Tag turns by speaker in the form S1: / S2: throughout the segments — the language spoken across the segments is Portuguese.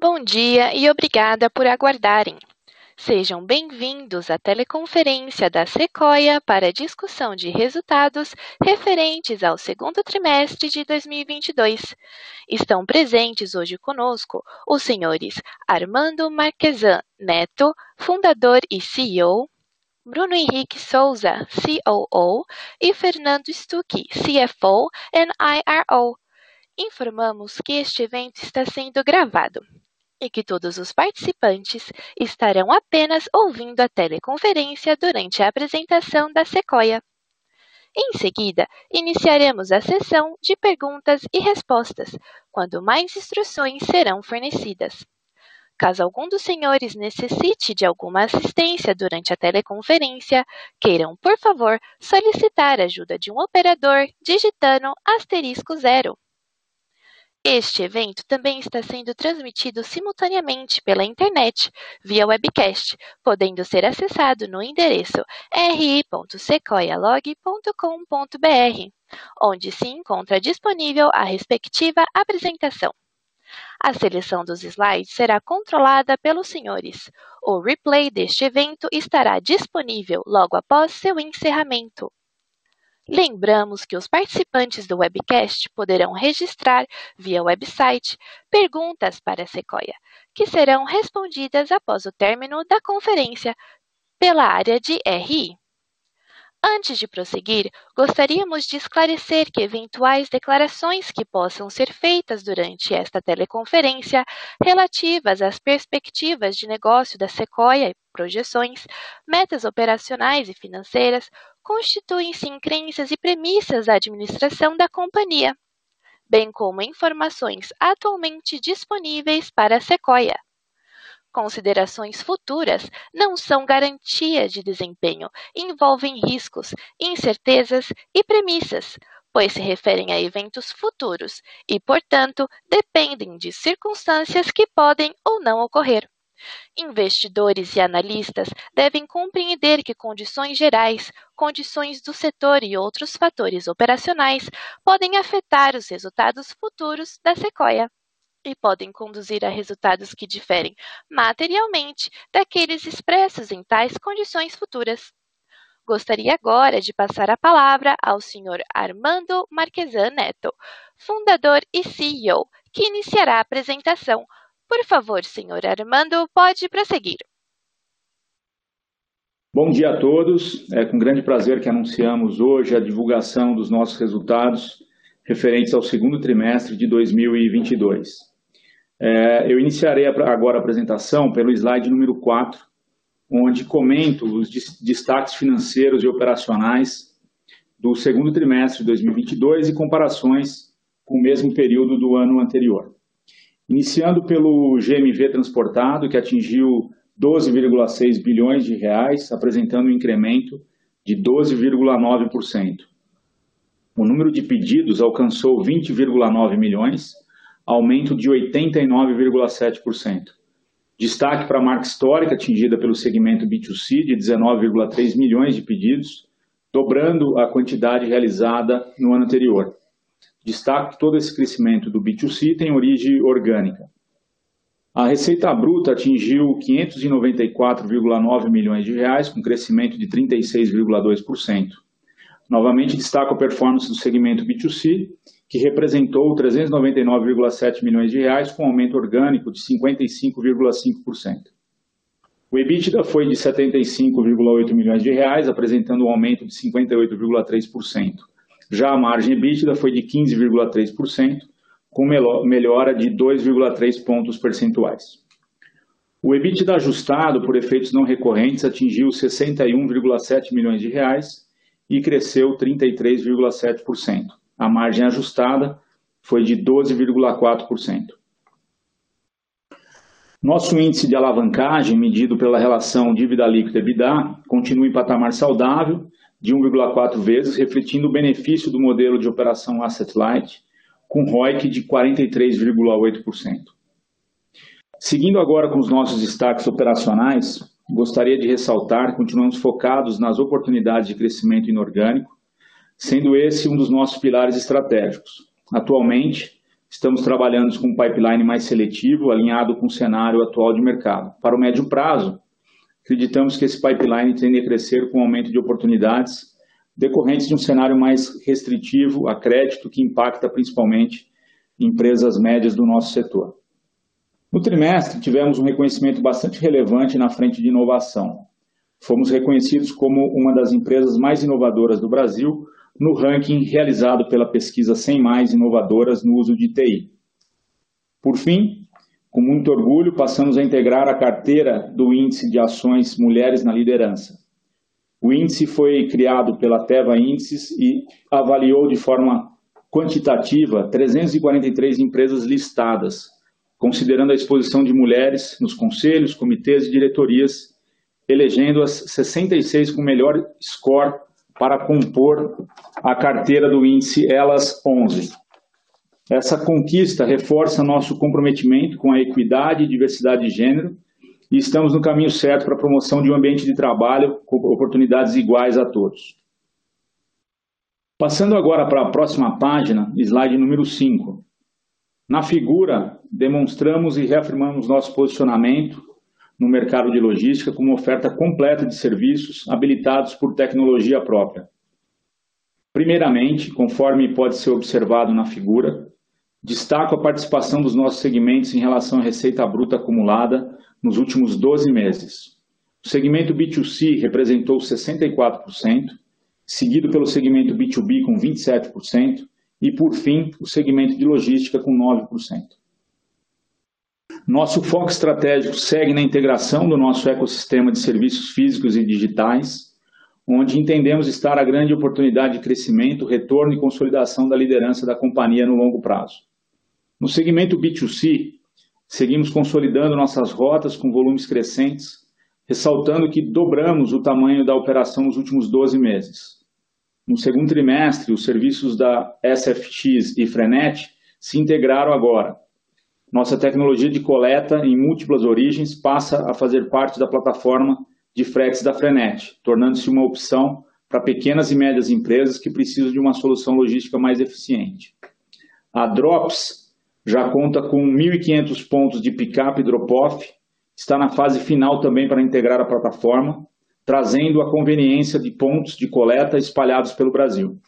S1: Bom dia e obrigada por aguardarem. Sejam bem-vindos à teleconferência da Sequoia para discussão de resultados referentes ao segundo trimestre de 2022. Estão presentes hoje conosco os senhores Armando Marquesan Neto, fundador e CEO, Bruno Henrique Souza, COO, e Fernando Stucchi, CFO e IRO. Informamos que este evento está sendo gravado e que todos os participantes estarão apenas ouvindo a teleconferência durante a apresentação da Sequoia. Em seguida, iniciaremos a sessão de perguntas e respostas, quando mais instruções serão fornecidas. Caso algum dos senhores necessite de alguma assistência durante a teleconferência, queiram, por favor, solicitar a ajuda de um operador digitando asterisco zero. Este evento também está sendo transmitido simultaneamente pela internet, via webcast, podendo ser acessado no endereço ri.sequoialog.com.br, onde se encontra disponível a respectiva apresentação. A seleção dos slides será controlada pelos senhores. O replay deste evento estará disponível logo após seu encerramento. Lembramos que os participantes do webcast poderão registrar via website perguntas para a Sequoia, que serão respondidas após o término da conferência pela área de RI. Antes de prosseguir, gostaríamos de esclarecer que eventuais declarações que possam ser feitas durante esta teleconferência relativas às perspectivas de negócio da Sequoia e projeções, metas operacionais e financeiras constituem-se em crenças e premissas da administração da companhia, bem como informações atualmente disponíveis para a Sequoia. Considerações futuras não são garantia de desempenho, envolvem riscos, incertezas e premissas, pois se referem a eventos futuros e, portanto, dependem de circunstâncias que podem ou não ocorrer. Investidores e analistas devem compreender que condições gerais, condições do setor e outros fatores operacionais podem afetar os resultados futuros da Sequoia e podem conduzir a resultados que diferem materialmente daqueles expressos em tais condições futuras. Gostaria agora de passar a palavra ao Sr. Armando Marquesan Neto, fundador e CEO, que iniciará a apresentação. Por favor, Sr. Armando, pode prosseguir.
S2: Bom dia a todos. É com grande prazer que anunciamos hoje a divulgação dos nossos resultados referentes ao segundo trimestre de 2022. Eu iniciarei agora a apresentação pelo slide número 4, onde comento os destaques financeiros e operacionais do segundo trimestre de 2022 e comparações com o mesmo período do ano anterior. Iniciando pelo GMV transportado, que atingiu 12.6 bilhões de reais, apresentando um incremento de 12.9%. O número de pedidos alcançou 20.9 milhões, aumento de 89.7%. Destaque pra marca histórica atingida pelo segmento B2C, de 19.3 milhões de pedidos, dobrando a quantidade realizada no ano anterior. Destaque que todo esse crescimento do B2C tem origem orgânica. A receita bruta atingiu 594.9 milhões de reais, com crescimento de 36.2%. Novamente, destaco a performance do segmento B2C, que representou 399.7 milhões de reais, com aumento orgânico de 55.5%. O EBITDA foi de 75.8 milhões de reais, apresentando um aumento de 58.3%. Já a margem EBITDA foi de 15.3%, com melhora de 2.3 pontos percentuais. O EBITDA ajustado por efeitos não recorrentes atingiu 61.7 milhões de reais e cresceu 33.7%. A margem ajustada foi de 12.4%. Nosso índice de alavancagem, medido pela relação dívida líquida/EBITDA, continua em patamar saudável de 1.4 vezes, refletindo o benefício do modelo de operação asset light, com ROIC de 43.8%. Seguindo agora com os nossos destaques operacionais, gostaria de ressaltar que continuamos focados nas oportunidades de crescimento inorgânico, sendo esse um dos nossos pilares estratégicos. Atualmente, estamos trabalhando com um pipeline mais seletivo, alinhado com o cenário atual de mercado. Para o médio prazo, acreditamos que esse pipeline tende a crescer com aumento de oportunidades decorrentes de um cenário mais restritivo a crédito, que impacta principalmente empresas médias do nosso setor. No trimestre, tivemos um reconhecimento bastante relevante na frente de inovação. Fomos reconhecidos como uma das empresas mais inovadoras do Brasil no ranking realizado pela pesquisa 100 Mais Inovadoras no uso de TI. Por fim, com muito orgulho, passamos a integrar a carteira do Índice de Ações Mulheres na Liderança. O índice foi criado pela Teva Índices e avaliou de forma quantitativa 343 empresas listadas, considerando a exposição de mulheres nos conselhos, comitês e diretorias, elegendo as 66 com melhor score para compor a carteira do índice Elas 11. Essa conquista reforça nosso comprometimento com a equidade e diversidade de gênero e estamos no caminho certo para a promoção de um ambiente de trabalho com oportunidades iguais a todos. Passando agora para a próxima página, slide número 5. Na figura, demonstramos e reafirmamos nosso posicionamento no mercado de logística com uma oferta completa de serviços habilitados por tecnologia própria. Primeiramente, conforme pode ser observado na figura, destaco a participação dos nossos segmentos em relação à receita bruta acumulada nos últimos 12 meses. O segmento B2C representou 64%, seguido pelo segmento B2B com 27% e, por fim, o segmento de logística com 9%. Nosso foco estratégico segue na integração do nosso ecossistema de serviços físicos e digitais, onde entendemos estar a grande oportunidade de crescimento, retorno e consolidação da liderança da companhia no longo prazo. No segmento B2C, Seguimos consolidando nossas rotas com volumes crescentes, ressaltando que dobramos o tamanho da operação nos últimos 12 meses. No segundo trimestre, os serviços da SFX e Frenet se integraram agora. Nossa tecnologia de coleta em múltiplas origens passa a fazer parte da plataforma de fretes da Frenet, tornando-se uma opção para pequenas e médias empresas que precisam de uma solução logística mais eficiente. A Drops já conta com 1.500 pontos de pick-up e drop-off, está na fase final também para integrar a plataforma, trazendo a conveniência de pontos de coleta espalhados pelo Brasil.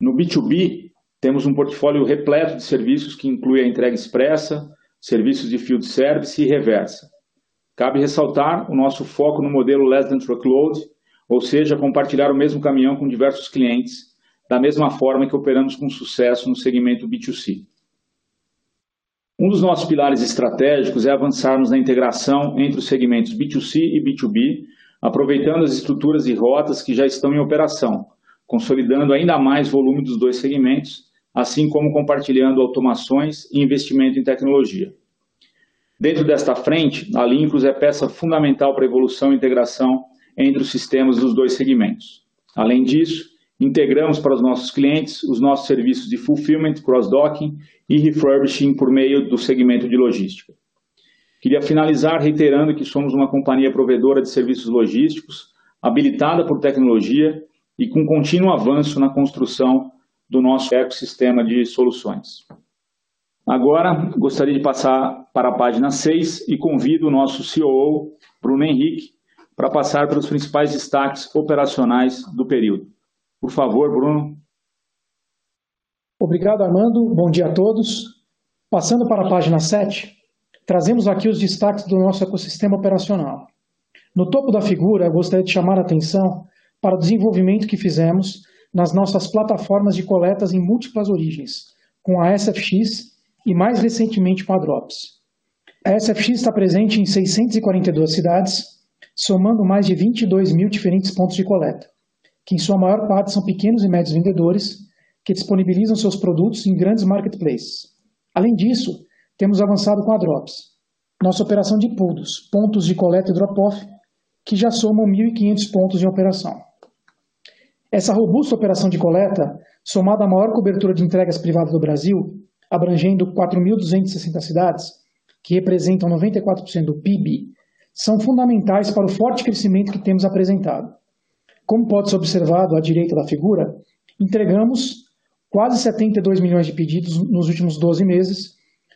S2: No B2B, temos um portfólio repleto de serviços que inclui a entrega expressa, serviços de field service e reversa. Cabe ressaltar o nosso foco no modelo less than truckload, ou seja, compartilhar o mesmo caminhão com diversos clientes, da mesma forma que operamos com sucesso no segmento B2C. Um dos nossos pilares estratégicos é avançarmos na integração entre os segmentos B2C e B2B, aproveitando as estruturas e rotas que já estão em operação, consolidando ainda mais volume dos dois segmentos, assim como compartilhando automações e investimento em tecnologia. Dentro desta frente, a Lincros é peça fundamental para a evolução e integração entre os sistemas dos dois segmentos. Além disso, integramos para os nossos clientes os nossos serviços de fulfillment, cross-docking e refurbishing por meio do segmento de logística. Queria finalizar reiterando que somos uma companhia provedora de serviços logísticos, habilitada por tecnologia e com contínuo avanço na construção do nosso ecossistema de soluções. Agora, gostaria de passar para a página 6 e convido o nosso COO, Bruno Henrique, para passar pelos principais destaques operacionais do período. Por favor, Bruno.
S3: Obrigado, Armando. Bom dia a todos. Passando para a página 7, trazemos aqui os destaques do nosso ecossistema operacional. No topo da figura, eu gostaria de chamar a atenção para o desenvolvimento que fizemos nas nossas plataformas de coletas em múltiplas origens, com a SFX e mais recentemente com a Drops. A SFX está presente em 642 cidades, somando mais de 22 mil diferentes pontos de coleta que em sua maior parte são pequenos e médios vendedores que disponibilizam seus produtos em grandes marketplaces. Além disso, temos avançado com a Drops, nossa operação de PUDOS, pontos de coleta e drop-off, que já somam 1.500 pontos em operação. Essa robusta operação de coleta, somada à maior cobertura de entregas privadas do Brasil, abrangendo 4.260 cidades, que representam 94% do PIB, são fundamentais para o forte crescimento que temos apresentado. Como pode ser observado à direita da figura, entregamos quase 72 milhões de pedidos nos últimos 12 meses,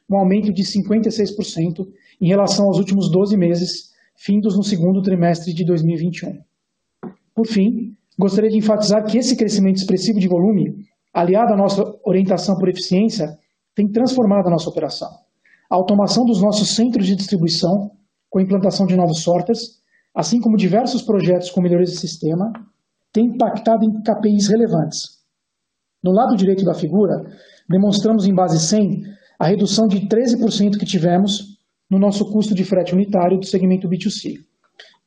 S3: um aumento de 56% em relação aos últimos 12 meses, findos no segundo trimestre de 2021. Por fim, gostaria de enfatizar que esse crescimento expressivo de volume, aliado à nossa orientação por eficiência, tem transformado a nossa operação. A automação dos nossos centros de distribuição, com a implantação de novos sorters, assim como diversos projetos com melhorias de sistema, tem impactado em KPIs relevantes. No lado direito da figura, demonstramos em base 100 a redução de 13% que tivemos no nosso custo de frete unitário do segmento B2C.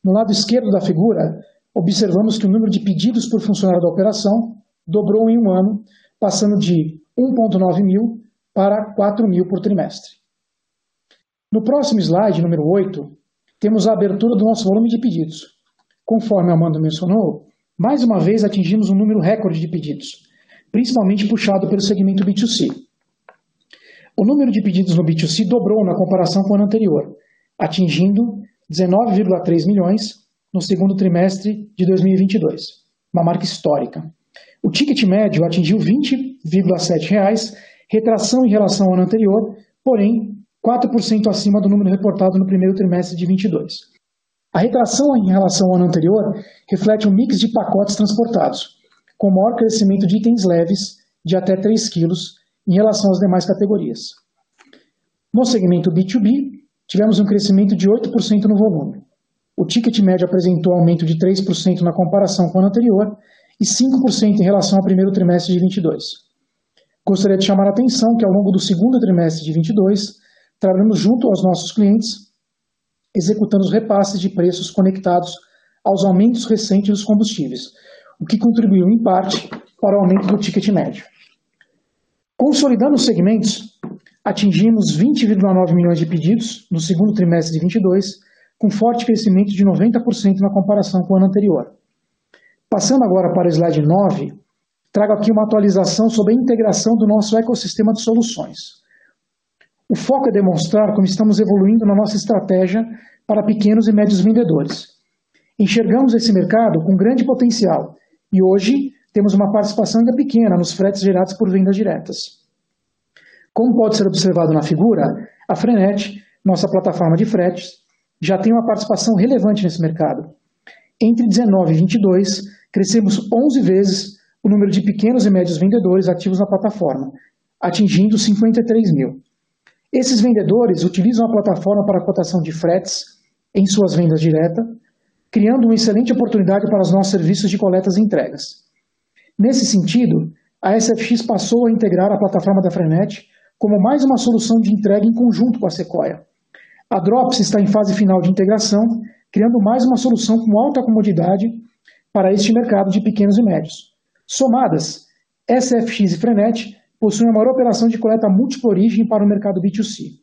S3: No lado esquerdo da figura, observamos que o número de pedidos por funcionário da operação dobrou em um ano, passando de 1,9 mil para 4 mil por trimestre. No próximo slide, número 8, temos a abertura do nosso volume de pedidos. Conforme Amanda mencionou, mais uma vez atingimos um número recorde de pedidos, principalmente puxado pelo segmento B2C. O número de pedidos no B2C dobrou na comparação com o ano anterior, atingindo 19,3 milhões no segundo trimestre de 2022, uma marca histórica. O ticket médio atingiu R$ 20,7, retração em relação ao ano anterior, porém 4% acima do número reportado no primeiro trimestre de 2022. A retração em relação ao ano anterior reflete um mix de pacotes transportados, com maior crescimento de itens leves de até 3 kg em relação às demais categorias. No segmento B2B, tivemos um crescimento de 8% no volume. O ticket médio apresentou aumento de 3% na comparação com o ano anterior e 5% em relação ao primeiro trimestre de 2022. Gostaria de chamar a atenção que ao longo do segundo trimestre de 2022, trabalhamos junto aos nossos clientes, executando os repasses de preços conectados aos aumentos recentes dos combustíveis, o que contribuiu em parte para o aumento do ticket médio. Consolidando os segmentos, atingimos 20,9 milhões de pedidos no segundo trimestre de 2022, com forte crescimento de 90% na comparação com o ano anterior. Passando agora para o slide 9, trago aqui uma atualização sobre a integração do nosso ecossistema de soluções. O foco é demonstrar como estamos evoluindo na nossa estratégia para pequenos e médios vendedores. Enxergamos esse mercado com grande potencial e hoje temos uma participação ainda pequena nos fretes gerados por vendas diretas. Como pode ser observado na figura, a Frenet, nossa plataforma de fretes, já tem uma participação relevante nesse mercado. Entre 19 e 22, crescemos 11 vezes o número de pequenos e médios vendedores ativos na plataforma, atingindo 53 mil. Esses vendedores utilizam a plataforma para a cotação de fretes em suas vendas diretas, criando uma excelente oportunidade para os nossos serviços de coletas e entregas. Nesse sentido, a SFX passou a integrar a plataforma da Frenet como mais uma solução de entrega em conjunto com a Sequoia. A Drops está em fase final de integração, criando mais uma solução com alta comodidade para este mercado de pequenos e médios. Somadas, SFX e Frenet possuem a maior operação de coleta múltipla origem para o mercado B2C.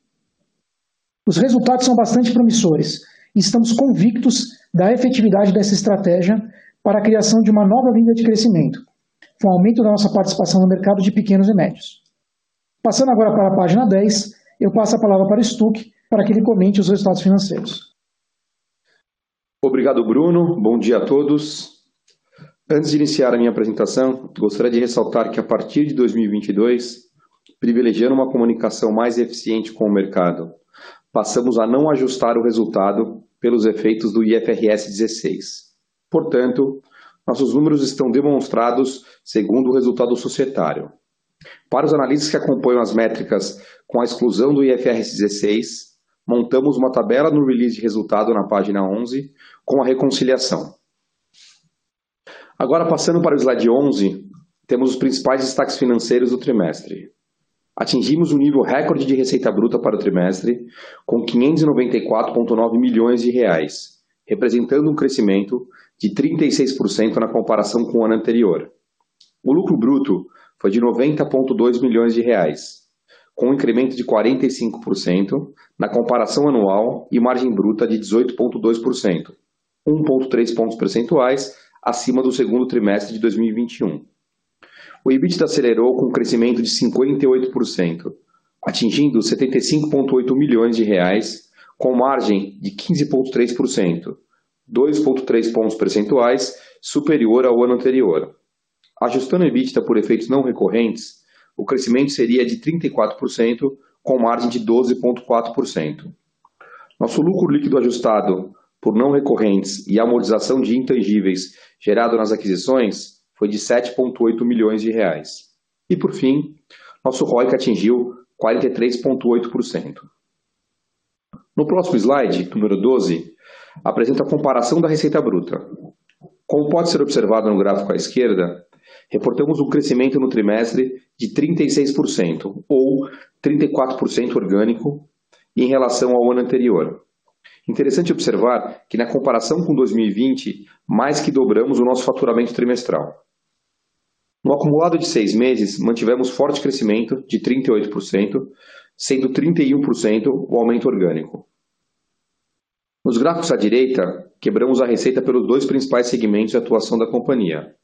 S3: Os resultados são bastante promissores e estamos convictos da efetividade dessa estratégia para a criação de uma nova linha de crescimento, com o aumento da nossa participação no mercado de pequenos e médios. Passando agora para a página 10, eu passo a palavra para o Stuck para que ele comente os resultados financeiros.
S4: Obrigado, Bruno. Bom dia a todos. Antes de iniciar a minha apresentação, gostaria de ressaltar que a partir de 2022, privilegiando uma comunicação mais eficiente com o mercado, passamos a não ajustar o resultado pelos efeitos do IFRS 16. Portanto, nossos números estão demonstrados segundo o resultado societário. Para os analistas que acompanham as métricas com a exclusão do IFRS 16, montamos uma tabela no release de resultado na página 11 com a reconciliação. Agora, passando para o slide 11, temos os principais destaques financeiros do trimestre. Atingimos um nível recorde de receita bruta para o trimestre, com 594,9 milhões de reais, representando um crescimento de 36% na comparação com o ano anterior. O lucro bruto foi de 90,2 milhões de reais, com um incremento de 45% na comparação anual e margem bruta de 18,2%, 1,3 pontos percentuais acima do segundo trimestre de 2021. O EBITDA acelerou com um crescimento de 58%, atingindo 75,8 milhões de reais, com margem de 15,3%, 2,3 pontos percentuais superior ao ano anterior. ajustando o EBITDA por efeitos não recorrentes, o crescimento seria de 34%, com margem de 12,4%. Nosso lucro líquido ajustado por não recorrentes e amortização de intangíveis gerado nas aquisições foi de 7,8 milhões de reais. E por fim, nosso ROIC atingiu 43,8%. No próximo slide, número 12, apresenta a comparação da receita bruta. Como pode ser observado no gráfico à esquerda, reportamos um crescimento no trimestre de 36%, ou 34% orgânico, em relação ao ano anterior. Interessante observar que, na comparação com 2020, mais que dobramos o nosso faturamento trimestral. No acumulado de seis meses, mantivemos forte crescimento de 38%, sendo 31% o aumento orgânico. Nos gráficos à direita, quebramos a receita pelos dois principais segmentos de atuação da companhia.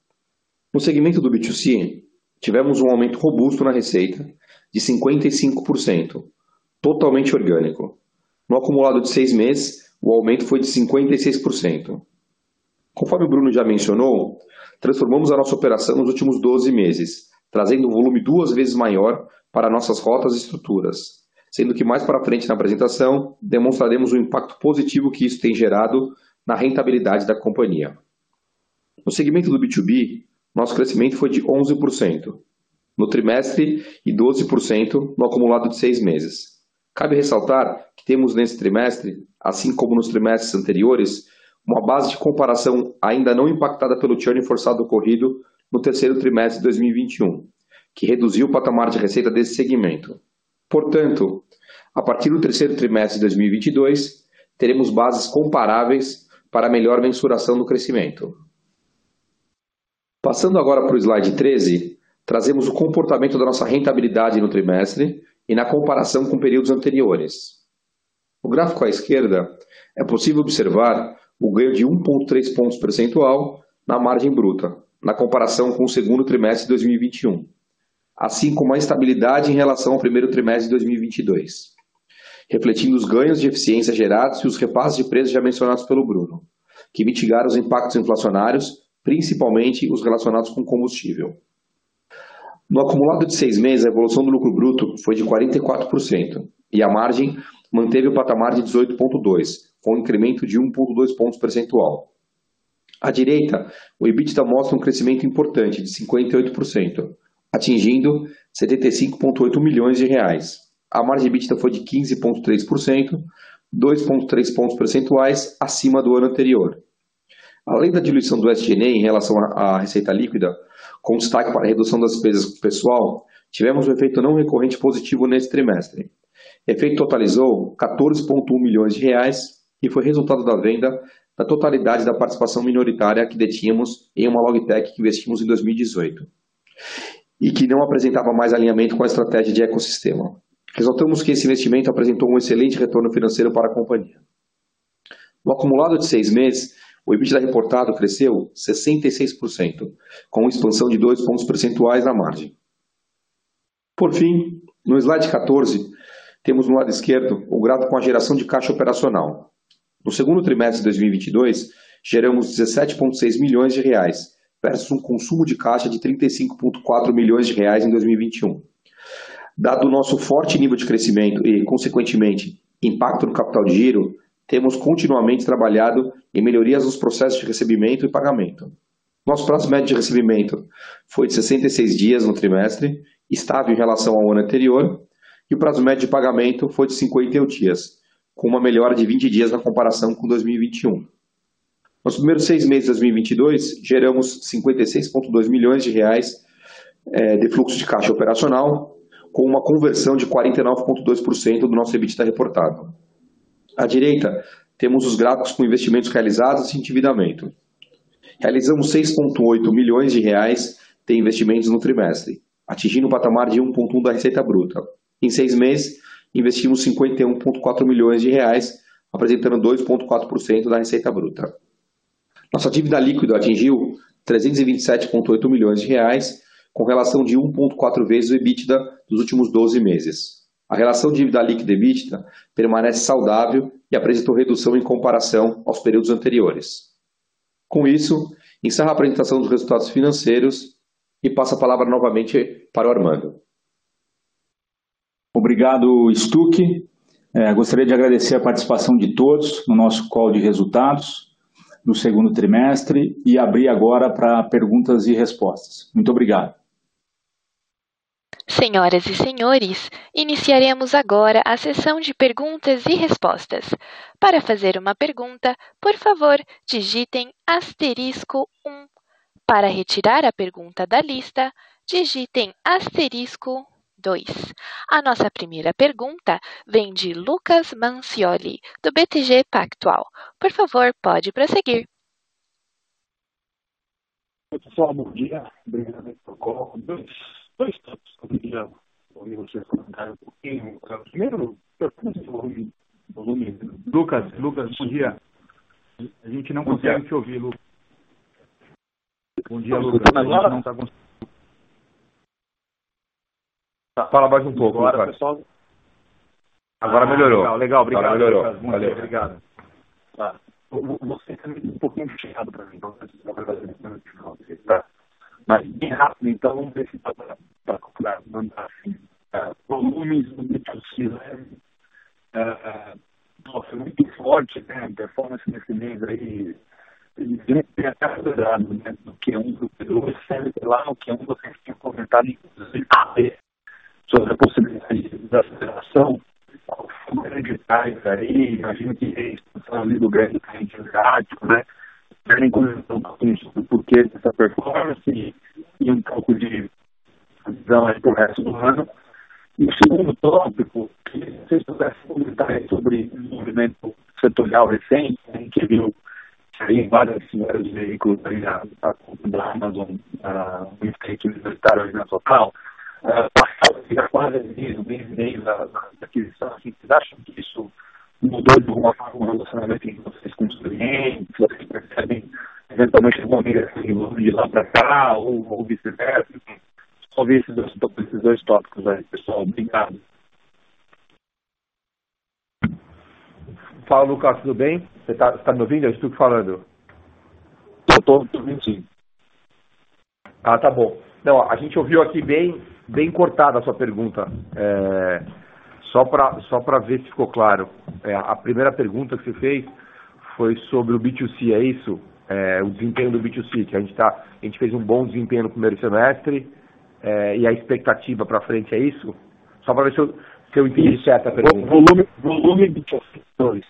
S4: No segmento do B2C, tivemos um aumento robusto na receita de 55%, totalmente orgânico. No acumulado de seis meses, o aumento foi de 56%. Conforme o Bruno já mencionou, transformamos a nossa operação nos últimos 12 meses, trazendo um volume duas vezes maior para nossas rotas e estruturas, sendo que mais para frente na apresentação demonstraremos o impacto positivo que isso tem gerado na rentabilidade da companhia. No segmento do B2B, nosso crescimento foi de 11% no trimestre e 12% no acumulado de seis meses. Cabe ressaltar que temos nesse trimestre, assim como nos trimestres anteriores, uma base de comparação ainda não impactada pelo churn forçado ocorrido no terceiro trimestre de 2021, que reduziu o patamar de receita desse segmento. Portanto, a partir do terceiro trimestre de 2022, teremos bases comparáveis para melhor mensuração do crescimento. Passando agora para o slide 13, trazemos o comportamento da nossa rentabilidade no trimestre e na comparação com períodos anteriores. No gráfico à esquerda, é possível observar o ganho de 1,3 pontos percentual na margem bruta, na comparação com o segundo trimestre de 2021, assim como a estabilidade em relação ao primeiro trimestre de 2022, refletindo os ganhos de eficiência gerados e os repasses de preços já mencionados pelo Bruno, que mitigaram os impactos inflacionários, principalmente os relacionados com combustível. No acumulado de seis meses, a evolução do lucro bruto foi de 44% e a margem manteve o patamar de 18,2%, com um incremento de 1,2 pontos percentual. À direita, o EBITDA mostra um crescimento importante de 58%, atingindo 75,8 milhões de reais. A margem EBITDA foi de 15,3%, 2,3 pontos percentuais acima do ano anterior. Além da diluição do SG&A em relação à receita líquida, com destaque para a redução das despesas pessoal, tivemos um efeito não recorrente positivo nesse trimestre. Efeito totalizou 14,1 milhões de reais e foi resultado da venda da totalidade da participação minoritária que detínhamos em uma Logitech que investimos em 2018 e que não apresentava mais alinhamento com a estratégia de ecossistema. Resultamos que esse investimento apresentou um excelente retorno financeiro para a companhia. No acumulado de seis meses, o EBITDA reportado cresceu 66%, com expansão de 2 pontos percentuais na margem. Por fim, no slide 14, temos no lado esquerdo o gráfico com a geração de caixa operacional. No segundo trimestre de 2022, geramos 17,6 milhões de reais, versus um consumo de caixa de 35,4 milhões de reais em 2021. Dado o nosso forte nível de crescimento e, consequentemente, impacto no capital de giro, temos continuamente trabalhado em melhorias nos processos de recebimento e pagamento. Nosso prazo médio de recebimento foi de 66 dias no trimestre, estável em relação ao ano anterior, e o prazo médio de pagamento foi de 51 dias, com uma melhora de 20 dias na comparação com 2021. Nos primeiros seis meses de 2022, geramos 56,2 milhões de reais é, de fluxo de caixa operacional, com uma conversão de 49,2% do nosso EBITDA reportado. À direita, temos os gráficos com investimentos realizados e endividamento. Realizamos 6,8 milhões de reais de investimentos no trimestre, atingindo o patamar de 1,1 da receita bruta. Em seis meses, investimos 51,4 milhões de reais, apresentando 2,4% da receita bruta. Nossa dívida líquida atingiu 327,8 milhões de reais, com relação de 1,4 vezes o EBITDA dos últimos 12 meses. A relação dívida líquida EBITDA permanece saudável e apresentou redução em comparação aos períodos anteriores. Com isso, encerro a apresentação dos resultados financeiros e passo a palavra novamente para o Armando.
S2: Obrigado, Stuck. Gostaria de agradecer a participação de todos no nosso call de resultados do segundo trimestre e abrir agora para perguntas e respostas. Muito obrigado.
S1: Senhoras e senhores, iniciaremos agora a sessão de perguntas e respostas. Para fazer uma pergunta, por favor, digitem asterisco um. Para retirar a pergunta da lista, digitem asterisco dois. A nossa primeira pergunta vem de Lucas Mancioli, do BTG Pactual. Por favor, pode prosseguir.
S5: Pessoal, bom dia. Obrigado pelo call. Dois tópicos que eu queria ouvir vocês comentarem um pouquinho. Primeiro, pergunta de volume.
S6: Lucas, Lucas, bom dia. A gente não consegue te ouvir, Lucas. Bom dia, Lucas. A gente não está conseguindo.
S4: Fala mais um pouco,
S5: Agora,
S4: Lucas.
S5: pessoal.
S6: Agora melhorou. Legal, legal. Obrigado,
S4: Agora melhorou.
S6: Lucas. Bom
S4: Valeu.
S6: dia, obrigado.
S5: Tá. Você também um pouquinho puxado para mim, então tá? Mas bem rápido, então vamos ver se dá para mandar assim. Uh, volumes do B2C leve. Uh, nossa, muito forte, né? Performance nesse mês aí. Tem até né? Do Q1 do Q2, serve lá no Q1 vocês tinham comentado, inclusive, sobre a possibilidade de desaceleração hereditários aí, imagino que a expansão ali do grande cliente asiático, né? Querem comentar um pouquinho sobre o porquê dessa performance e, um pouco de visão aí pro resto do ano. E o segundo tópico, que vocês pudessem comentar sobre o movimento setorial recente, né, que viu aí vários, vários veículos aí, da Amazon, o stake universitário aí na total, uh, passava já quase um mês meio da, da aquisição, assim, vocês acham que isso mudou de alguma forma o relacionamento entre vocês com os clientes, vocês percebem eventualmente alguma migração de lá para cá, ou, ou vice-versa, só ver esses dois, esses dois tópicos aí, pessoal, obrigado.
S6: Fala, Lucas, tudo bem? Você está tá me ouvindo? Eu estou falando.
S5: Estou ouvindo sim.
S6: Ah, tá bom. Não, a gente ouviu aqui bem, bem cortada a sua pergunta. É, só para só ver se ficou claro. É, a primeira pergunta que você fez foi sobre o B2C, é isso? É, o desempenho do B2C, que a gente, tá, a gente fez um bom desempenho no primeiro semestre é, e a expectativa para frente é isso? Só para ver se eu, se eu entendi certo a pergunta.
S5: Volume, volume de 2,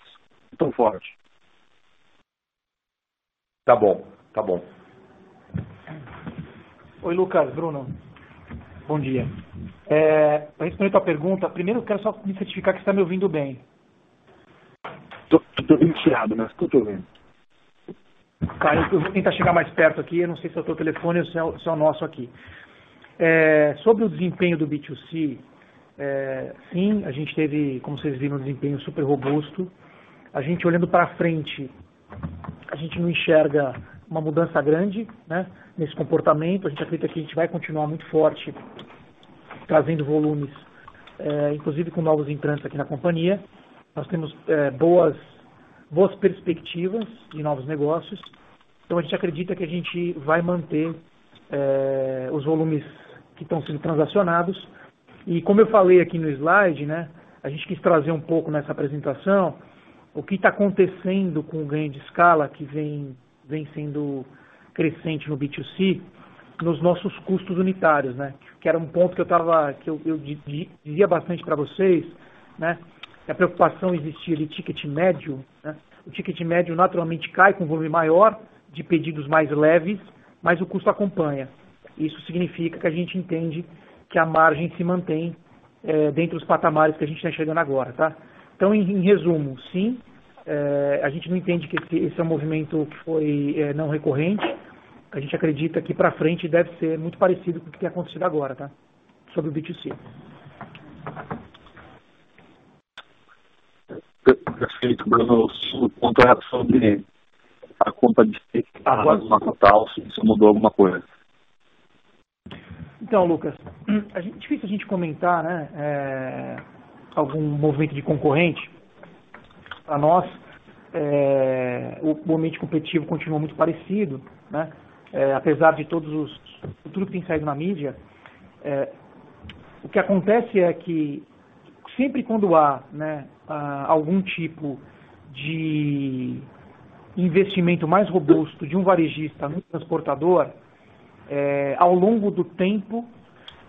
S5: tão forte.
S6: Tá bom, tá bom.
S7: Oi, Lucas, Bruno. Bom dia. É, para responder a tua pergunta, primeiro eu quero só me certificar que você está me ouvindo bem.
S5: Estou iniciado, mas estou te ouvindo.
S7: Cara, eu vou tentar chegar mais perto aqui, eu não sei se é o teu telefone ou se é o, se é o nosso aqui. É, sobre o desempenho do B2C, é, sim, a gente teve, como vocês viram, um desempenho super robusto. A gente olhando para frente, a gente não enxerga uma mudança grande né, nesse comportamento. A gente acredita que a gente vai continuar muito forte, trazendo volumes, é, inclusive com novos entrantes aqui na companhia. Nós temos é, boas, boas perspectivas de novos negócios. Então a gente acredita que a gente vai manter é, os volumes que estão sendo transacionados. E como eu falei aqui no slide, né, a gente quis trazer um pouco nessa apresentação o que está acontecendo com o ganho de escala que vem, vem sendo crescente no B2C nos nossos custos unitários, né? Que era um ponto que eu tava, que eu, eu dizia bastante para vocês, né? A preocupação existia de ticket médio, né? O ticket médio naturalmente cai com volume maior, de pedidos mais leves, mas o custo acompanha. Isso significa que a gente entende que a margem se mantém é, dentro dos patamares que a gente está chegando agora, tá? Então, em, em resumo, sim, é, a gente não entende que esse, esse é um movimento que foi é, não recorrente. A gente acredita que para frente deve ser muito parecido com o que tem acontecido agora, tá? Sobre o B2C.
S5: Perfeito, Bruno. O ponto é sobre a conta de agora na total, se isso mudou alguma coisa.
S7: Então, Lucas, é difícil a gente comentar, né? É, algum movimento de concorrente. Para nós, é, o, ambiente competitivo continua muito parecido, né? é, apesar de todos os, tudo que tem saído na mídia, é, o que acontece é que sempre quando há né, algum tipo de investimento mais robusto de um varejista no transportador, é, ao longo do tempo,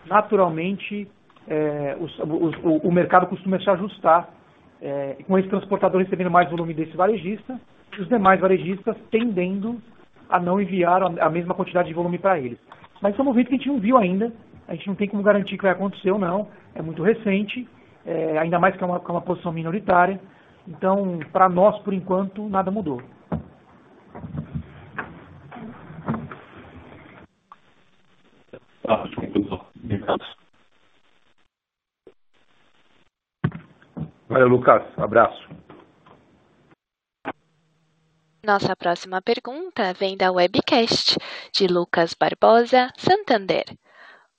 S7: naturalmente, é, os, o, o, mercado costuma se ajustar, é, com esse transportador recebendo mais volume desse varejista, e os demais varejistas tendendo a não enviar a, a mesma quantidade de volume para eles. Mas isso é um movimento que a gente não viu ainda, a gente não tem como garantir que vai acontecer ou não, é muito recente, é, ainda mais que é uma, que é uma posição minoritária. Então, para nós, por enquanto, nada mudou.
S6: Valeu, Lucas. Abraço.
S1: Nossa próxima pergunta vem da webcast de Lucas Barbosa, Santander.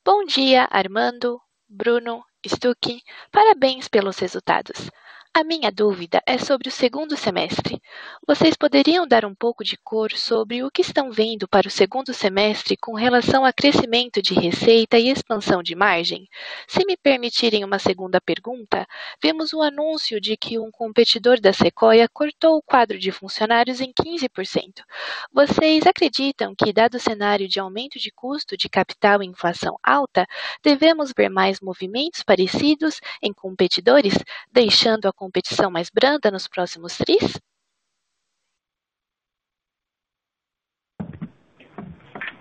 S1: Bom dia, Armando, Bruno, Stuck. Parabéns pelos resultados. A minha dúvida é sobre o segundo semestre. Vocês poderiam dar um pouco de cor sobre o que estão vendo para o segundo semestre com relação a crescimento de receita e expansão de margem? Se me permitirem uma segunda pergunta, vemos o anúncio de que um competidor da Sequoia cortou o quadro de funcionários em 15%. Vocês acreditam que, dado o cenário de aumento de custo de capital e inflação alta, devemos ver mais movimentos parecidos em competidores, deixando a competição mais branda nos próximos tris?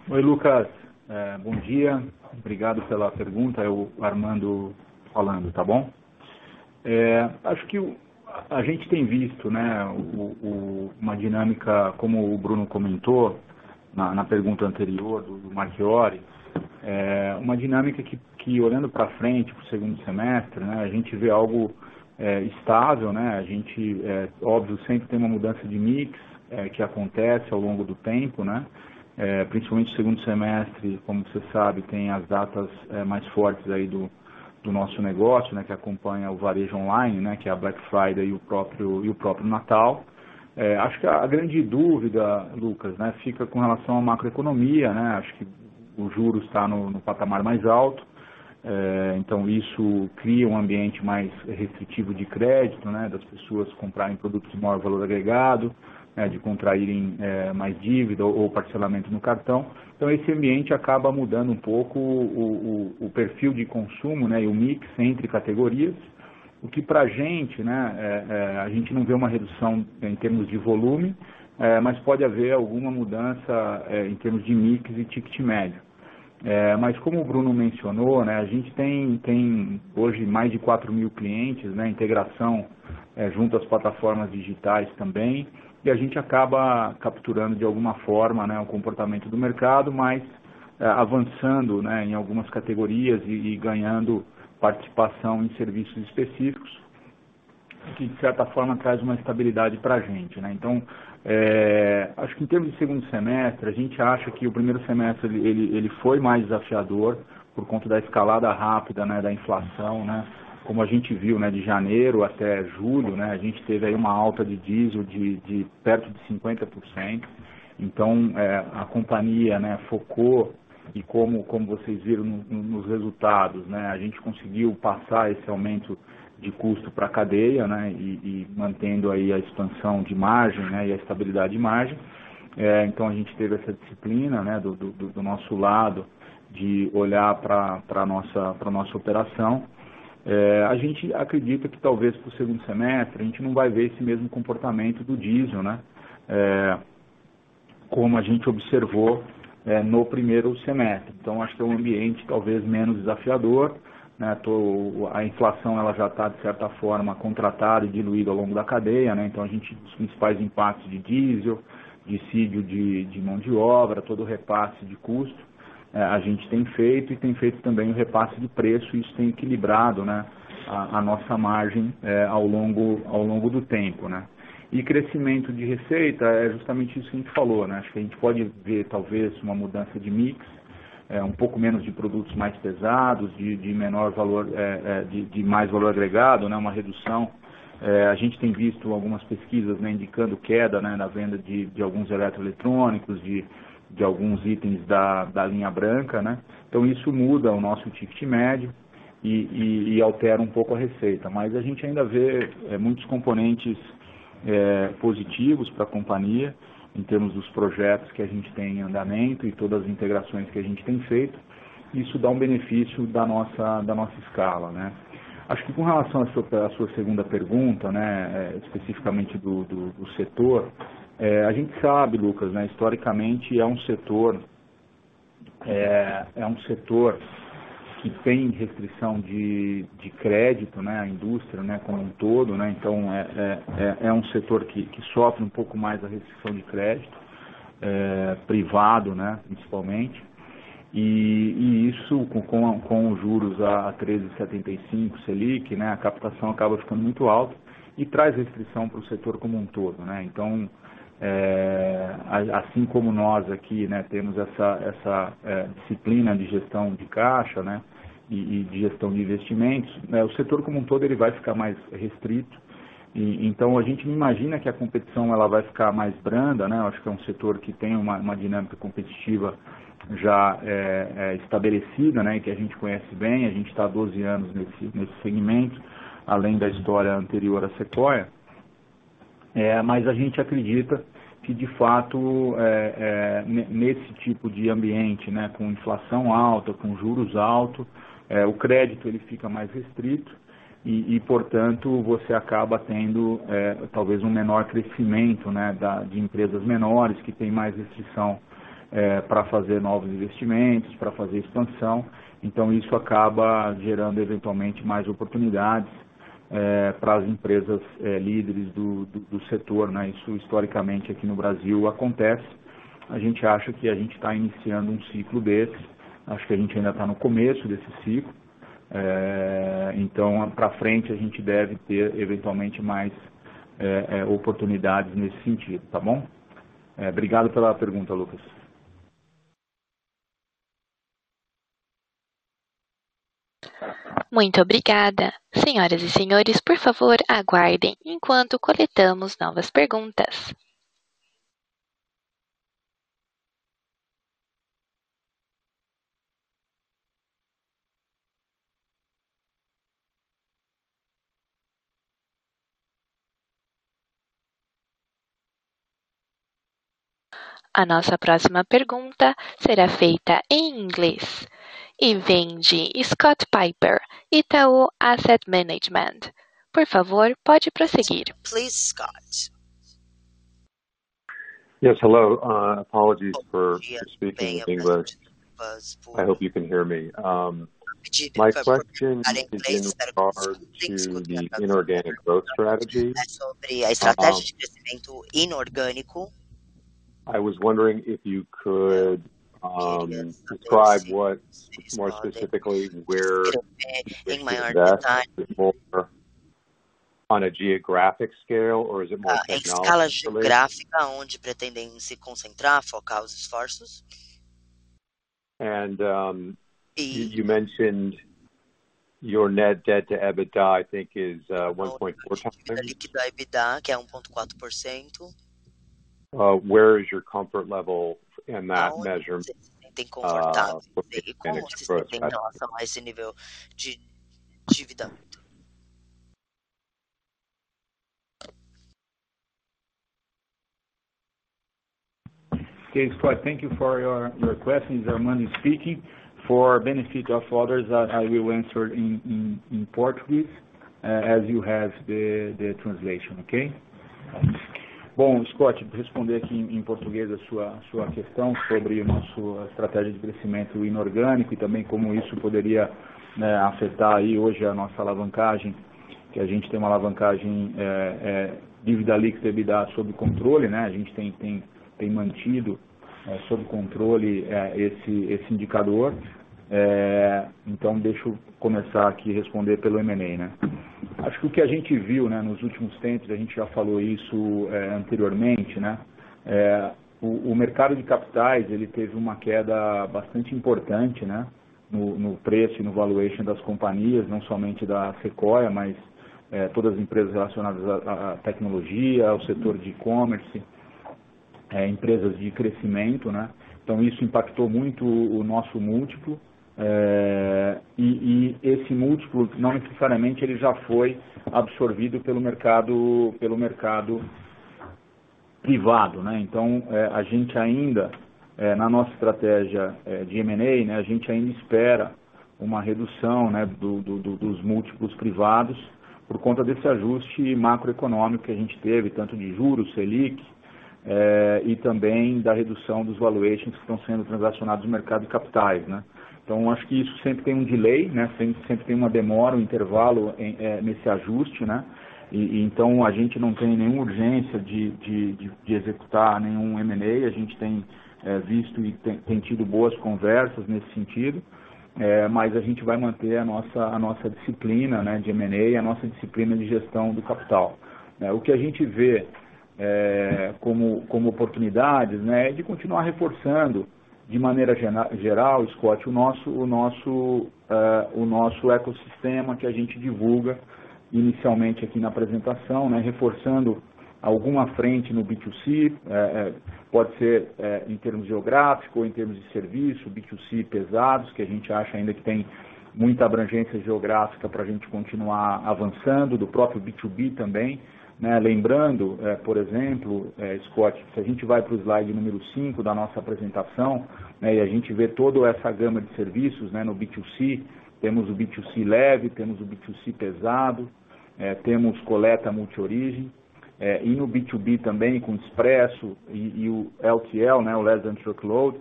S2: Oi, Lucas. É, bom dia. Obrigado pela pergunta. É o Armando falando, tá bom? É, acho que o, a gente tem visto né, o, o, uma dinâmica, como o Bruno comentou na, na pergunta anterior do, do Marchiori, é, uma dinâmica que, que olhando para frente, para o segundo semestre, né, a gente vê algo é, estável, né? A gente, é, óbvio, sempre tem uma mudança de mix é, que acontece ao longo do tempo, né? É, principalmente no segundo semestre, como você sabe, tem as datas é, mais fortes aí do, do nosso negócio, né? Que acompanha o varejo online, né? Que é a Black Friday e o próprio, e o próprio Natal. É, acho que a, a, grande dúvida, Lucas, né? Fica com relação à macroeconomia, né? Acho que o juros está no, no patamar mais alto. É, então isso cria um ambiente mais restritivo de crédito, né, das pessoas comprarem produtos de maior valor agregado, né, de contraírem é, mais dívida ou, parcelamento no cartão. Então esse ambiente acaba mudando um pouco o, o, o perfil de consumo né, e o mix entre categorias, o que para a gente, né, é, é, a gente não vê uma redução em termos de volume, é, mas pode haver alguma mudança é, em termos de mix e ticket médio. É, mas como o Bruno mencionou, né, a gente tem, tem hoje mais de 4 mil clientes, né, integração é, junto às plataformas digitais também, e a gente acaba capturando de alguma forma né, o comportamento do mercado, mas é, avançando né, em algumas categorias e, e ganhando participação em serviços específicos, que de certa forma traz uma estabilidade para a gente. Né? Então, é, acho que em termos de segundo semestre, a gente acha que o primeiro semestre ele, ele foi mais desafiador por conta da escalada rápida né, da inflação, né? Como a gente viu, né, de janeiro até julho, né, a gente teve aí uma alta de diesel de, de perto de 50%. Então, é, a companhia né, focou e como, como vocês viram no, no, nos resultados, né, a gente conseguiu passar esse aumento de custo para a cadeia, né, e, e, mantendo aí a expansão de margem, né, e a estabilidade de margem. É, então a gente teve essa disciplina, né, do, do, do nosso lado de olhar para a nossa, para nossa operação. É, a gente acredita que talvez para o segundo semestre a gente não vai ver esse mesmo comportamento do diesel, né, é, como a gente observou é, no primeiro semestre. Então acho que é um ambiente talvez menos desafiador, né, tô, a inflação ela já está, de certa forma, contratada e diluída ao longo da cadeia, né, então a gente, os principais impactos de diesel, dissídio de, de mão de obra, todo o repasse de custo, é, a gente tem feito e tem feito também o repasse de preço, e isso tem equilibrado né, a, a nossa margem é, ao, longo, ao longo do tempo. Né. E crescimento de receita é justamente isso que a gente falou, né? Acho que a gente pode ver talvez uma mudança de mix, é, um pouco menos de produtos mais pesados, de, de menor valor, é, é, de, de, mais valor agregado, né, uma redução. É, a gente tem visto algumas pesquisas né, indicando queda né, na venda de, de alguns eletroeletrônicos, de, de alguns itens da, da linha branca, né? Então isso muda o nosso ticket médio e, e, e altera um pouco a receita, mas a gente ainda vê é, muitos componentes é, positivos para a companhia, em termos dos projetos que a gente tem em andamento e todas as integrações que a gente tem feito, isso dá um benefício da nossa, da nossa escala, né? Acho que com relação à sua, à sua segunda pergunta, né, é, especificamente do, do, do setor, é, a gente sabe, Lucas, né, historicamente é um setor é, é um setor que tem restrição de, de crédito, né, a indústria né, como um todo, né, então é, é, é, é um setor que, que sofre um pouco mais a restrição de crédito, é, privado né, principalmente, e, e isso com, com, os juros a 13,75 Selic, né, a captação acaba ficando muito alta e traz restrição para o setor como um todo. Né, então, é, assim como nós aqui né, temos essa, essa é, disciplina de gestão de caixa, né, e, e de gestão de investimentos, né, o setor como um todo ele vai ficar mais restrito. E, então a gente imagina que a competição ela vai ficar mais branda, né? Acho que é um setor que tem uma, uma dinâmica competitiva já é, é, estabelecida, né? Que a gente conhece bem. A gente está há 12 anos nesse, nesse segmento, além da história anterior à Sequoia. É, mas a gente acredita que de fato é, é, nesse tipo de ambiente, né, com inflação alta, com juros altos, é, o crédito ele fica mais restrito e, e portanto, você acaba tendo é, talvez um menor crescimento né, da, de empresas menores que têm mais restrição é, para fazer novos investimentos, para fazer expansão. Então, isso acaba gerando eventualmente mais oportunidades é, para as empresas é, líderes do, do, do, setor. Né? Isso historicamente aqui no Brasil acontece. A gente acha que a gente está iniciando um ciclo desse Acho que a gente ainda está no começo desse ciclo. É, então, para frente, a gente deve ter, eventualmente, mais é, é, oportunidades nesse sentido, tá bom? É, obrigado pela pergunta, Lucas.
S1: Muito obrigada. Senhoras e senhores, por favor, aguardem enquanto coletamos novas perguntas. A nossa próxima pergunta será feita em inglês e vem de Scott Piper, Itaú Asset Management. Por favor, pode prosseguir.
S8: Please, Scott.
S9: Yes, hello. Uh, apologies for, for speaking English. I hope you can hear me. Um, my question is in regard to the inorganic growth strategy.
S8: sobre a estratégia de crescimento inorgânico.
S9: I was wondering if you could um, describe what, more specifically, where you invest. Is it more on a geographic scale, or is it more
S8: uh, em escala geográfica, onde pretendem se concentrar, focar os esforços.
S9: And um, you, you mentioned your net debt to EBITDA, I think, is uh, 1.4 times.
S8: EBITDA, que é 1.4%.
S9: Uh, where is your comfort level in that measurement?
S8: Tem confortável uh, e como você se tem em relação a esse nível de endividamento?
S2: Okay, Scott, thank you for your, your questions. Armando speaking. For benefit of others, I, I will answer in, in, in Portuguese uh, as you have the, the translation, okay? Bom, Scott, responder aqui em, português a sua, sua questão sobre a nossa estratégia de crescimento inorgânico e também como isso poderia né, afetar aí hoje a nossa alavancagem, que a gente tem uma alavancagem é, é, dívida líquida sob controle, né? A gente tem, tem, tem mantido é, sob controle é, esse, esse indicador. É, então, deixa eu começar aqui responder pelo M&A, né? Acho que o que a gente viu né, nos últimos tempos, a gente já falou isso é, anteriormente, né? É, o, o, mercado de capitais ele teve uma queda bastante importante, né? No, no preço e no valuation das companhias, não somente da Sequoia, mas é, todas as empresas relacionadas à, à tecnologia, ao setor de e-commerce, é, empresas de crescimento, né? Então, isso impactou muito o nosso múltiplo. É, e, e, esse múltiplo não necessariamente ele já foi absorvido pelo mercado pelo mercado privado, né? Então é, a gente ainda é, na nossa estratégia é, de M&A, né, a gente ainda espera uma redução né, do, do, do, dos múltiplos privados por conta desse ajuste macroeconômico que a gente teve, tanto de juros, Selic, é, e também da redução dos valuations que estão sendo transacionados no mercado de capitais, né? Então, acho que isso sempre tem um delay, né? Sempre, sempre tem uma demora, um intervalo em, é, nesse ajuste, né? E, e, então, a gente não tem nenhuma urgência de, de, de, de executar nenhum M&A, a gente tem é, visto e tem, tem, tido boas conversas nesse sentido, é, mas a gente vai manter a nossa, a nossa disciplina né, de M&A, a nossa disciplina de gestão do capital. É, o que a gente vê é, como, como oportunidades né, é de continuar reforçando de maneira geral, Scott, o nosso, o nosso, uh, o nosso ecossistema que a gente divulga inicialmente aqui na apresentação, né, reforçando alguma frente no B2C, é, é, pode ser em termos geográficos ou em termos de serviço, B2C pesados, que a gente acha ainda que tem muita abrangência geográfica para a gente continuar avançando, do próprio B2B também, né? Lembrando, é, por exemplo, é, Scott, se a gente vai para o slide número 5 da nossa apresentação, né, e a gente vê toda essa gama de serviços né, no B2C, temos o B2C leve, temos o B2C pesado, é, temos coleta multi-origem, é, e no B2B também com Expresso e, e o LTL, né, o Less Than Truckload,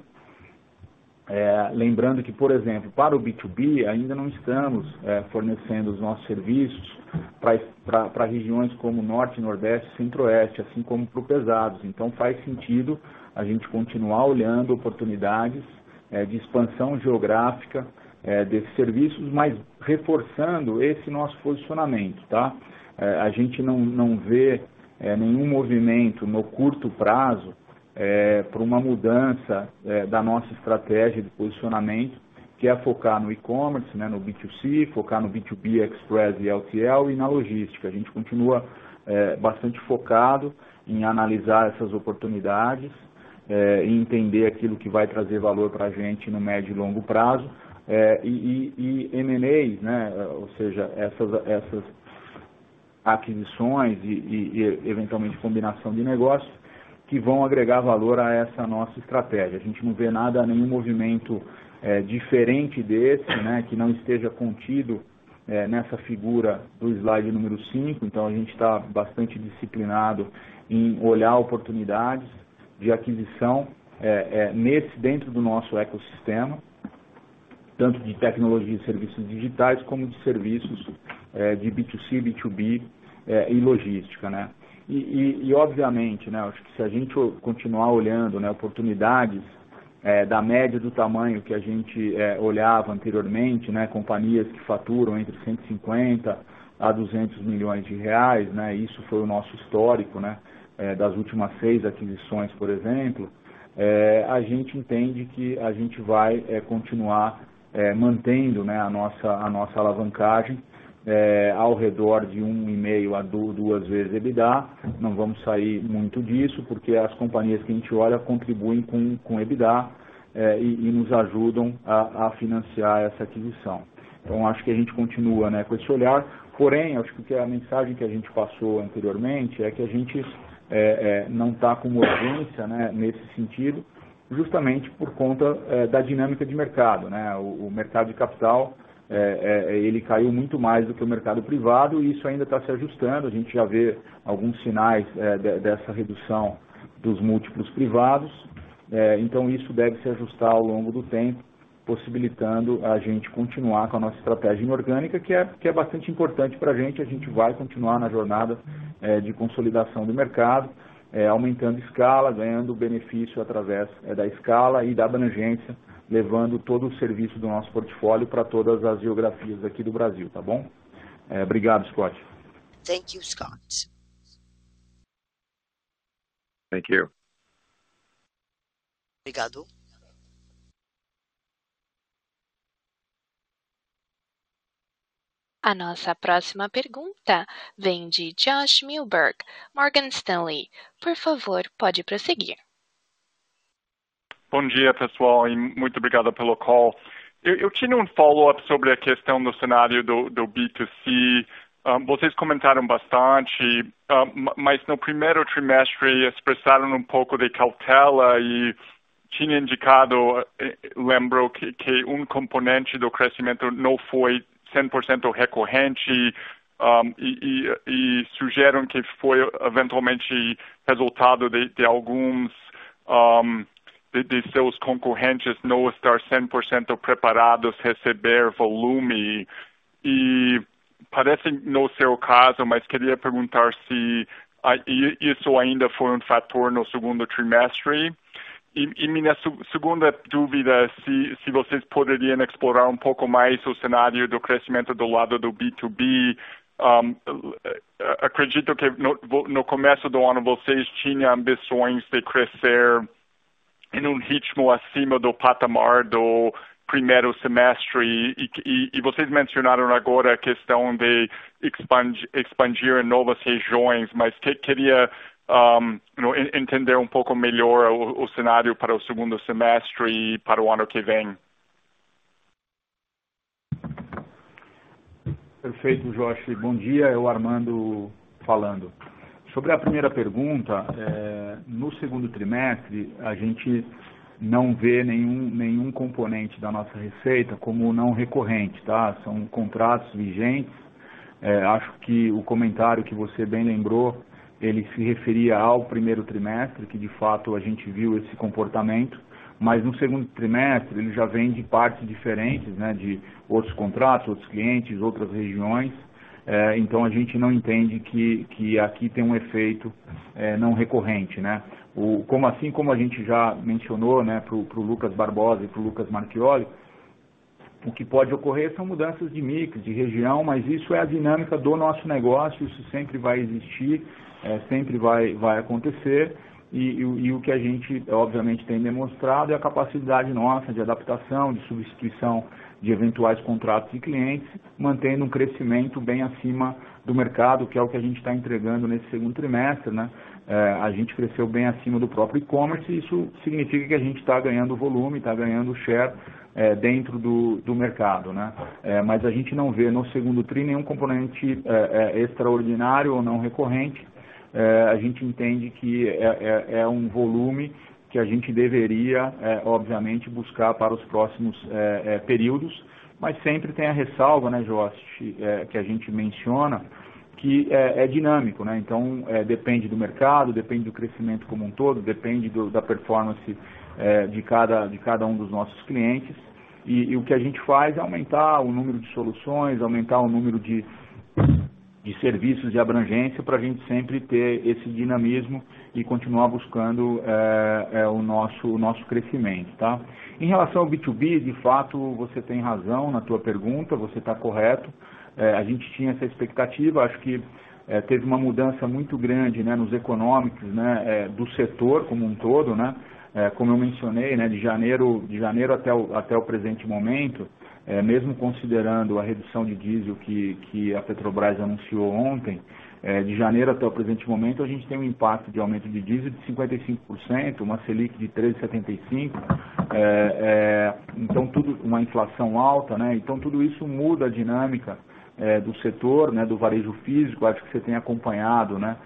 S2: é, lembrando que, por exemplo, para o B2B ainda não estamos é, fornecendo os nossos serviços para regiões como Norte, Nordeste Centro-Oeste, assim como para o pesados. Então faz sentido a gente continuar olhando oportunidades é, de expansão geográfica é, desses serviços, mas reforçando esse nosso posicionamento. Tá? É, a gente não, não vê é, nenhum movimento no curto prazo é, para uma mudança é, da nossa estratégia de posicionamento, que é focar no e-commerce, né, no B2C, focar no B2B, Express e LTL e na logística. A gente continua é, bastante focado em analisar essas oportunidades é, e entender aquilo que vai trazer valor para a gente no médio e longo prazo. É, e, e, e né, ou seja, essas, essas aquisições e, e, e eventualmente combinação de negócios, que vão agregar valor a essa nossa estratégia. A gente não vê nada, nenhum movimento é, diferente desse, né, que não esteja contido é, nessa figura do slide número 5, então a gente está bastante disciplinado em olhar oportunidades de aquisição é, é nesse dentro do nosso ecossistema, tanto de tecnologia e serviços digitais como de serviços é, de B2C, B2B é, e logística, né? E, e, e, obviamente, né, acho que se a gente continuar olhando né, oportunidades é, da média do tamanho que a gente é, olhava anteriormente, né, companhias que faturam entre 150 a 200 milhões de reais, né, isso foi o nosso histórico né, é, das últimas seis aquisições, por exemplo, é, a gente entende que a gente vai é, continuar é, mantendo né, a, nossa, a nossa alavancagem é, ao redor de um e meio a duas vezes EBITDA. Não vamos sair muito disso, porque as companhias que a gente olha contribuem com, com EBITDA é, e, e, nos ajudam a, a, financiar essa aquisição. Então, acho que a gente continua né, com esse olhar, porém, acho que a mensagem que a gente passou anteriormente é que a gente é, é não está com urgência né, nesse sentido, justamente por conta é, da dinâmica de mercado. Né? O, o mercado de capital é, é, ele caiu muito mais do que o mercado privado e isso ainda está se ajustando. A gente já vê alguns sinais é, de, dessa redução dos múltiplos privados, é, então isso deve se ajustar ao longo do tempo, possibilitando a gente continuar com a nossa estratégia inorgânica, que é, que é bastante importante para a gente. A gente vai continuar na jornada é, de consolidação do mercado, é, aumentando escala, ganhando benefício através da escala e da abrangência levando todo o serviço do nosso portfólio para todas as geografias aqui do Brasil, tá bom? É, obrigado, Scott.
S8: Thank you, Scott.
S9: Thank you.
S8: Obrigado.
S1: A nossa próxima pergunta vem de Josh Milberg, Morgan Stanley. Por favor, pode prosseguir.
S10: Bom dia, pessoal, e muito obrigado pelo call. Eu tinha um follow-up sobre a questão do cenário do B2C. Vocês comentaram bastante, mas no primeiro trimestre expressaram um pouco de cautela e tinha indicado, lembro que um componente do crescimento não foi 100% recorrente, e sugerem que foi eventualmente resultado de alguns de seus concorrentes não estar 100% preparados receber volume. Parece não ser o caso, mas queria perguntar se isso ainda foi um fator no segundo trimestre. Minha segunda dúvida, se vocês poderiam explorar um pouco mais o cenário do crescimento do lado do B2B. Acredito que no começo do ano, vocês tinham ambições de crescer em um ritmo acima do patamar do primeiro semestre, e vocês mencionaram agora a questão de expandir em novas regiões, mas queria entender um pouco melhor o cenário para o segundo semestre e para o ano que vem.
S2: Perfeito, Josh. Bom dia, é o Armando falando. Sobre a primeira pergunta, no segundo trimestre, a gente não vê nenhum componente da nossa receita como não recorrente, tá? São contratos vigentes. Acho que o comentário que você bem lembrou, ele se referia ao primeiro trimestre, que de fato a gente viu esse comportamento, mas no segundo trimestre ele já vem de partes diferentes, né? De outros contratos, outros clientes, outras regiões. Então a gente não entende que aqui tem um efeito não recorrente, né? Assim como a gente já mencionou, né, pro Lucas Barbosa e pro Lucas Marchioli, o que pode ocorrer são mudanças de mix, de região, mas isso é a dinâmica do nosso negócio, isso sempre vai existir, sempre vai acontecer. O que a gente, obviamente, tem demonstrado é a capacidade nossa de adaptação, de substituição de eventuais contratos de clientes, mantendo um crescimento bem acima do mercado, que é o que a gente está entregando nesse segundo trimestre, né? A gente cresceu bem acima do próprio e-commerce, e isso significa que a gente está ganhando volume, está ganhando share dentro do mercado, né? Mas a gente não vê no segundo tri nenhum componente extraordinário ou não recorrente. A gente entende que é um volume que a gente deveria, obviamente, buscar para os próximos períodos, mas sempre tem a ressalva, né, Josh, que a gente menciona, que é dinâmico, né? Então, depende do mercado, depende do crescimento como um todo, depende da performance de cada um dos nossos clientes. O que a gente faz é aumentar o número de soluções, aumentar o número de serviços de abrangência, para a gente sempre ter esse dinamismo e continuar buscando o nosso crescimento, tá? Em relação ao B2B, de fato, você tem razão na tua pergunta, você está correto. A gente tinha essa expectativa, acho que teve uma mudança muito grande, né, nos econômicos, né, do setor como um todo, né? Como eu mencionei, né, de janeiro até o presente momento, mesmo considerando a redução de diesel que a Petrobras anunciou ontem, de janeiro até o presente momento, a gente tem um impacto de aumento de diesel de 55%, uma Selic de 13,75%, então uma inflação alta, né? Então tudo isso muda a dinâmica do setor, né, do varejo físico. Acho que você tem acompanhado, né,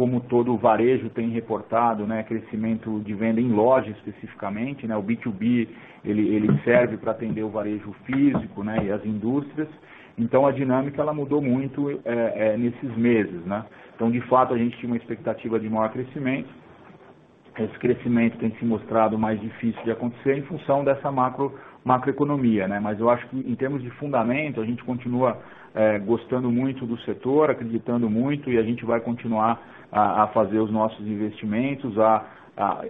S2: como todo o varejo tem reportado, né, crescimento de venda em loja especificamente, né? O B2B, ele serve para atender o varejo físico, né, e as indústrias. Então a dinâmica ela mudou muito nesses meses, né? Então, de fato, a gente tinha uma expectativa de maior crescimento. Esse crescimento tem se mostrado mais difícil de acontecer em função dessa macroeconomia, né? Mas eu acho que em termos de fundamento, a gente continua gostando muito do setor, acreditando muito, e a gente vai continuar a fazer os nossos investimentos, a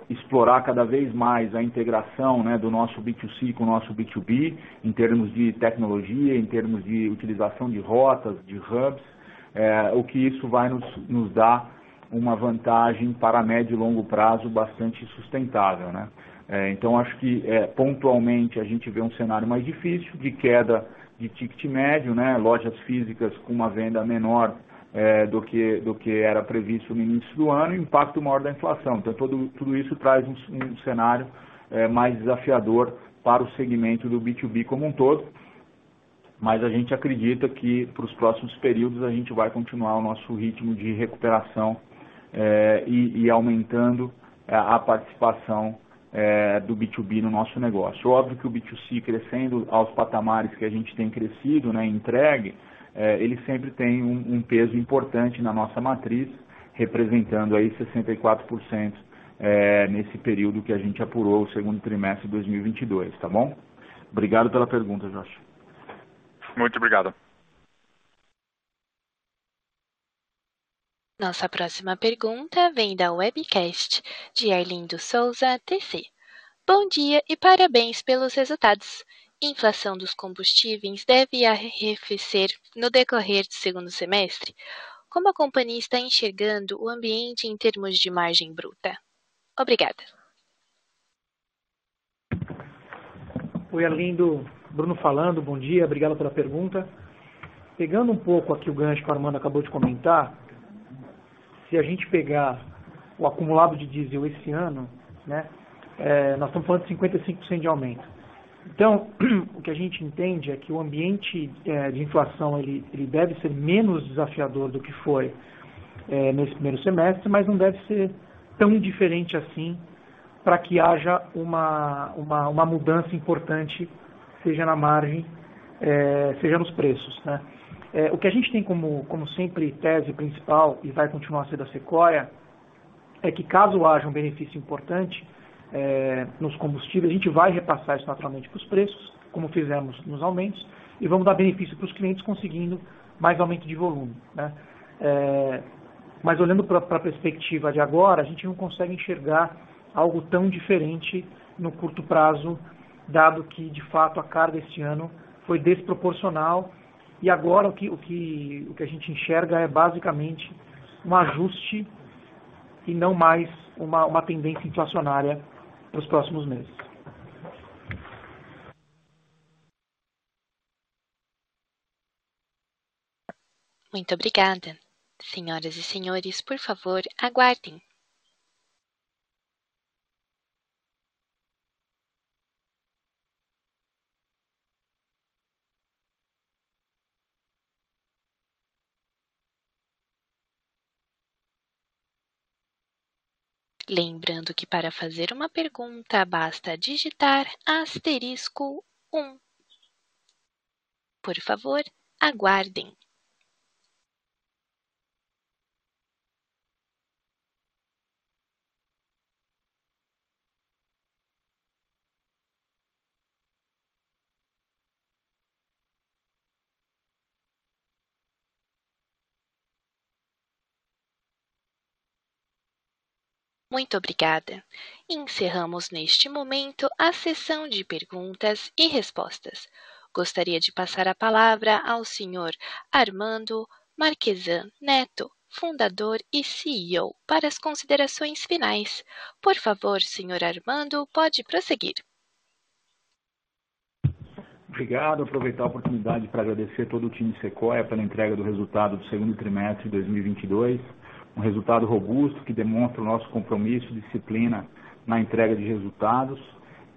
S2: explorar cada vez mais a integração, né, do nosso B2C com o nosso B2B, em termos de tecnologia, em termos de utilização de rotas, de hubs, o que isso vai nos dar uma vantagem para médio e longo prazo bastante sustentável, né? Então acho que pontualmente a gente vê um cenário mais difícil, de queda de ticket médio, né? Lojas físicas com uma venda menor do que era previsto no início do ano e impacto maior da inflação. Então, tudo isso traz um cenário mais desafiador para o segmento do B2B como um todo, mas a gente acredita que para os próximos períodos a gente vai continuar o nosso ritmo de recuperação e aumentando a participação do B2B no nosso negócio. Óbvio que o B2C crescendo aos patamares que a gente tem crescido, né, entregue, ele sempre tem um peso importante na nossa matriz, representando aí 64%, nesse período que a gente apurou, o segundo trimestre de 2022, tá bom? Obrigado pela pergunta, Josh.
S10: Muito obrigado.
S1: Nossa próxima pergunta vem da webcast de Arlindo Souza, TC. Bom dia e parabéns pelos resultados. Inflação dos combustíveis deve arrefecer no decorrer do segundo semestre? Como a companhia está enxergando o ambiente em termos de margem bruta? Obrigada.
S7: Oi, Arlindo. Bruno falando. Bom dia, obrigado pela pergunta. Pegando um pouco aqui o gancho que o Armando acabou de comentar, se a gente pegar o acumulado de diesel esse ano, né, nós estamos falando de 55% de aumento. Então, o que a gente entende é que o ambiente de inflação ele deve ser menos desafiador do que foi nesse primeiro semestre, mas não deve ser tão diferente assim pra que haja uma mudança importante, seja na margem, seja nos preços, né? O que a gente tem como sempre tese principal e vai continuar a da Sequoia, é que caso haja um benefício importante nos combustíveis, a gente vai repassar isso naturalmente pros preços, como fizemos nos aumentos, e vamos dar benefício pros clientes conseguindo mais aumento de volume, né? Mas olhando pra perspectiva de agora, a gente não consegue enxergar algo tão diferente no curto prazo, dado que, de fato, a carga esse ano foi desproporcional. Agora o que a gente enxerga é basicamente um ajuste e não mais uma tendência inflacionária pros próximos meses.
S1: Muito obrigada. Senhoras e senhores, por favor, aguardem. Lembrando que para fazer uma pergunta, basta digitar asterisco um. Por favor, aguardem. Muito obrigada. Encerramos neste momento a sessão de perguntas e respostas. Gostaria de passar a palavra ao senhor Armando Marchesan Neto, Fundador e CEO, para as considerações finais. Por favor, senhor Armando, pode prosseguir.
S2: Obrigado. Aproveitar a oportunidade pra agradecer todo o time Sequoia pela entrega do resultado do segundo trimestre de 2022. Um resultado robusto que demonstra o nosso compromisso e disciplina na entrega de resultados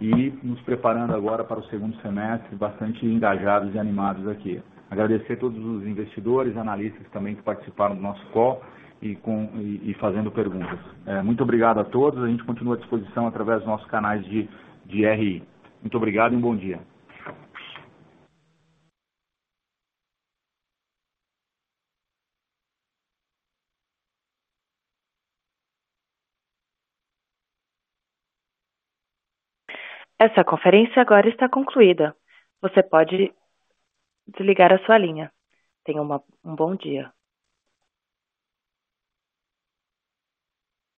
S2: e nos preparando agora para o segundo semestre, bastante engajados e animados aqui. Agradecer todos os investidores, analistas também que participaram do nosso call e fazendo perguntas. Muito obrigado a todos. A gente continua à disposição através dos nossos canais de RI. Muito obrigado e um bom dia.
S11: Essa conferência agora está concluída. Você pode desligar a sua linha. Tenha um bom dia.